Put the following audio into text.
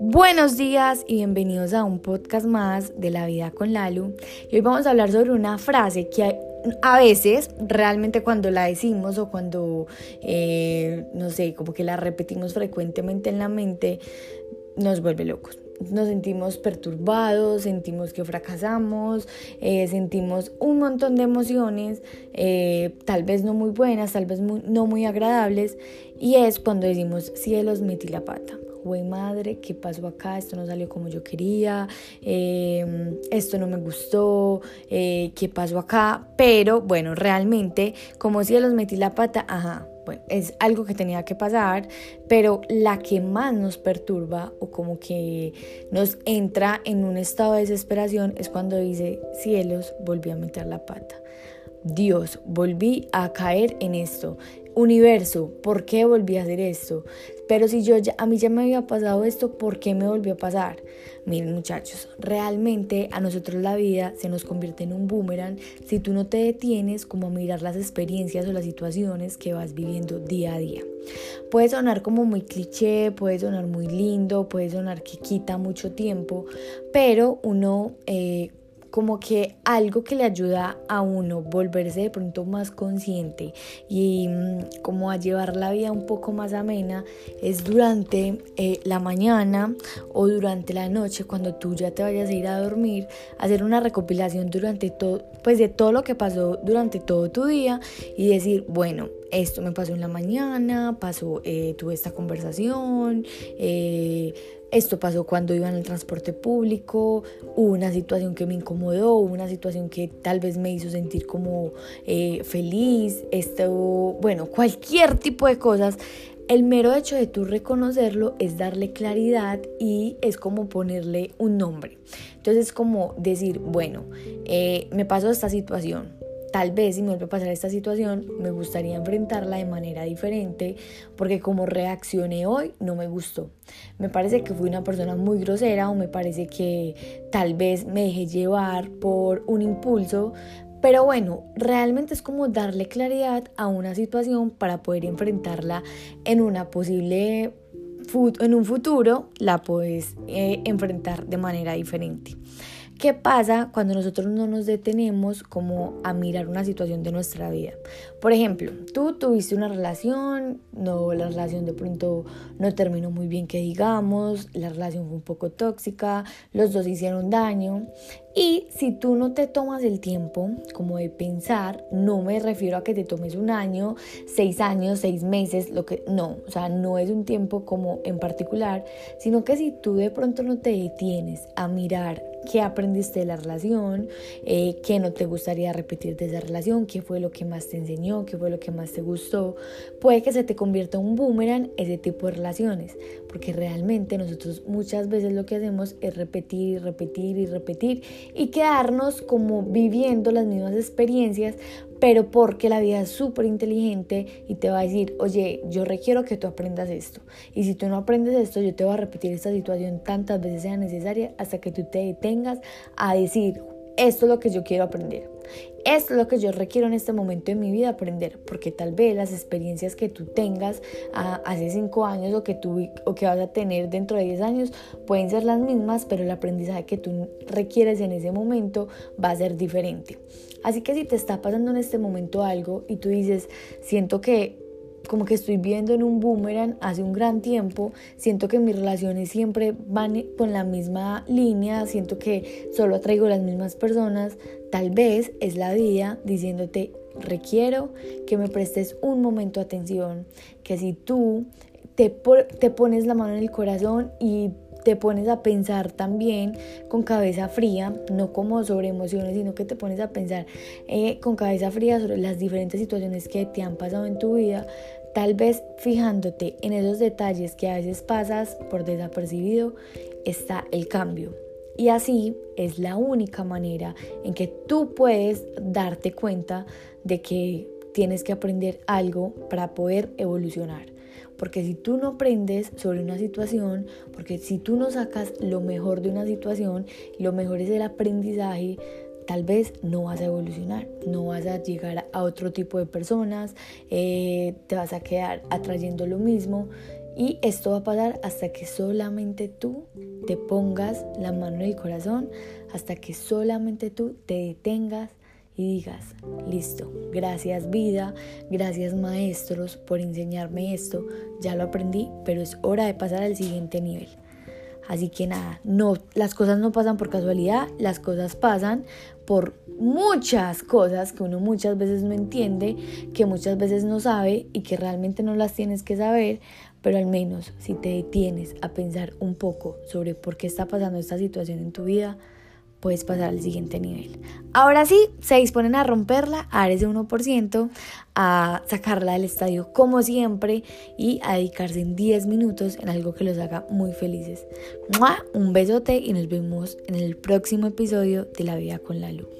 Buenos días y bienvenidos a un podcast más de la vida con Lalu. Y hoy vamos a hablar sobre una frase que a veces realmente cuando la decimos o cuando, eh, no sé, como que la repetimos frecuentemente en la mente, nos vuelve locos. Nos sentimos perturbados, sentimos que fracasamos, eh, sentimos un montón de emociones, eh, tal vez no muy buenas, tal vez no muy agradables, y es cuando decimos, cielos, metí la pata güey madre, ¿qué pasó acá? Esto no salió como yo quería, em, esto no me gustó, eh, ¿qué pasó acá? Pero bueno, realmente, como si los metí la pata, ajá, bueno, es algo que tenía que pasar, pero la que más nos perturba o como que nos entra en un estado de desesperación es cuando dice, cielos, volví a meter la pata. Dios, volví a caer en esto universo, ¿por qué volví a hacer esto? Pero si yo ya, a mí ya me había pasado esto, ¿por qué me volvió a pasar? Miren muchachos, realmente a nosotros la vida se nos convierte en un boomerang si tú no te detienes como a mirar las experiencias o las situaciones que vas viviendo día a día. Puede sonar como muy cliché, puede sonar muy lindo, puede sonar que quita mucho tiempo, pero uno eh, como que algo que le ayuda a uno volverse de pronto más consciente y mm, como a llevar la vida un poco más amena es durante eh, la mañana o durante la noche cuando tú ya te vayas a ir a dormir hacer una recopilación durante todo pues de todo lo que pasó durante todo tu día y decir bueno esto me pasó en la mañana pasó eh, tuve esta conversación eh, esto pasó cuando iba en el transporte público, hubo una situación que me incomodó, hubo una situación que tal vez me hizo sentir como eh, feliz, esto, bueno, cualquier tipo de cosas. El mero hecho de tú reconocerlo es darle claridad y es como ponerle un nombre. Entonces es como decir, bueno, eh, me pasó esta situación, Tal vez si me vuelve a pasar esta situación, me gustaría enfrentarla de manera diferente, porque como reaccioné hoy no me gustó. Me parece que fui una persona muy grosera o me parece que tal vez me dejé llevar por un impulso, pero bueno, realmente es como darle claridad a una situación para poder enfrentarla en una posible en un futuro la puedes eh, enfrentar de manera diferente. ¿Qué pasa cuando nosotros no nos detenemos como a mirar una situación de nuestra vida? Por ejemplo, tú tuviste una relación, no, la relación de pronto no terminó muy bien que digamos, la relación fue un poco tóxica, los dos hicieron daño y si tú no te tomas el tiempo como de pensar, no me refiero a que te tomes un año, seis años, seis meses, lo que no, o sea, no es un tiempo como en particular, sino que si tú de pronto no te detienes a mirar qué aprendiste de la relación, eh, qué no te gustaría repetir de esa relación, qué fue lo que más te enseñó, qué fue lo que más te gustó. Puede que se te convierta en un boomerang ese tipo de relaciones, porque realmente nosotros muchas veces lo que hacemos es repetir y repetir y repetir y quedarnos como viviendo las mismas experiencias pero porque la vida es súper inteligente y te va a decir, oye, yo requiero que tú aprendas esto. Y si tú no aprendes esto, yo te voy a repetir esta situación tantas veces sea necesaria hasta que tú te detengas a decir, esto es lo que yo quiero aprender. Esto es lo que yo requiero en este momento de mi vida aprender, porque tal vez las experiencias que tú tengas ah, hace 5 años o que, tú, o que vas a tener dentro de 10 años pueden ser las mismas, pero el aprendizaje que tú requieres en ese momento va a ser diferente. Así que si te está pasando en este momento algo y tú dices, siento que como que estoy viendo en un boomerang hace un gran tiempo, siento que mis relaciones siempre van con la misma línea, siento que solo atraigo las mismas personas, tal vez es la vida diciéndote, requiero que me prestes un momento de atención, que si tú te, te pones la mano en el corazón y te pones a pensar también con cabeza fría, no como sobre emociones, sino que te pones a pensar eh, con cabeza fría sobre las diferentes situaciones que te han pasado en tu vida, tal vez fijándote en esos detalles que a veces pasas por desapercibido, está el cambio. Y así es la única manera en que tú puedes darte cuenta de que tienes que aprender algo para poder evolucionar. Porque si tú no aprendes sobre una situación, porque si tú no sacas lo mejor de una situación, lo mejor es el aprendizaje, tal vez no vas a evolucionar, no vas a llegar a otro tipo de personas, eh, te vas a quedar atrayendo lo mismo y esto va a pasar hasta que solamente tú te pongas la mano en el corazón, hasta que solamente tú te detengas y digas, listo, gracias vida, gracias maestros por enseñarme esto, ya lo aprendí, pero es hora de pasar al siguiente nivel. Así que nada, no, las cosas no pasan por casualidad, las cosas pasan por muchas cosas que uno muchas veces no entiende, que muchas veces no sabe y que realmente no las tienes que saber, pero al menos si te detienes a pensar un poco sobre por qué está pasando esta situación en tu vida, puedes pasar al siguiente nivel. Ahora sí, se disponen a romperla, a dar ese 1%, a sacarla del estadio como siempre y a dedicarse en 10 minutos en algo que los haga muy felices. Un besote y nos vemos en el próximo episodio de La Vida con la Luz.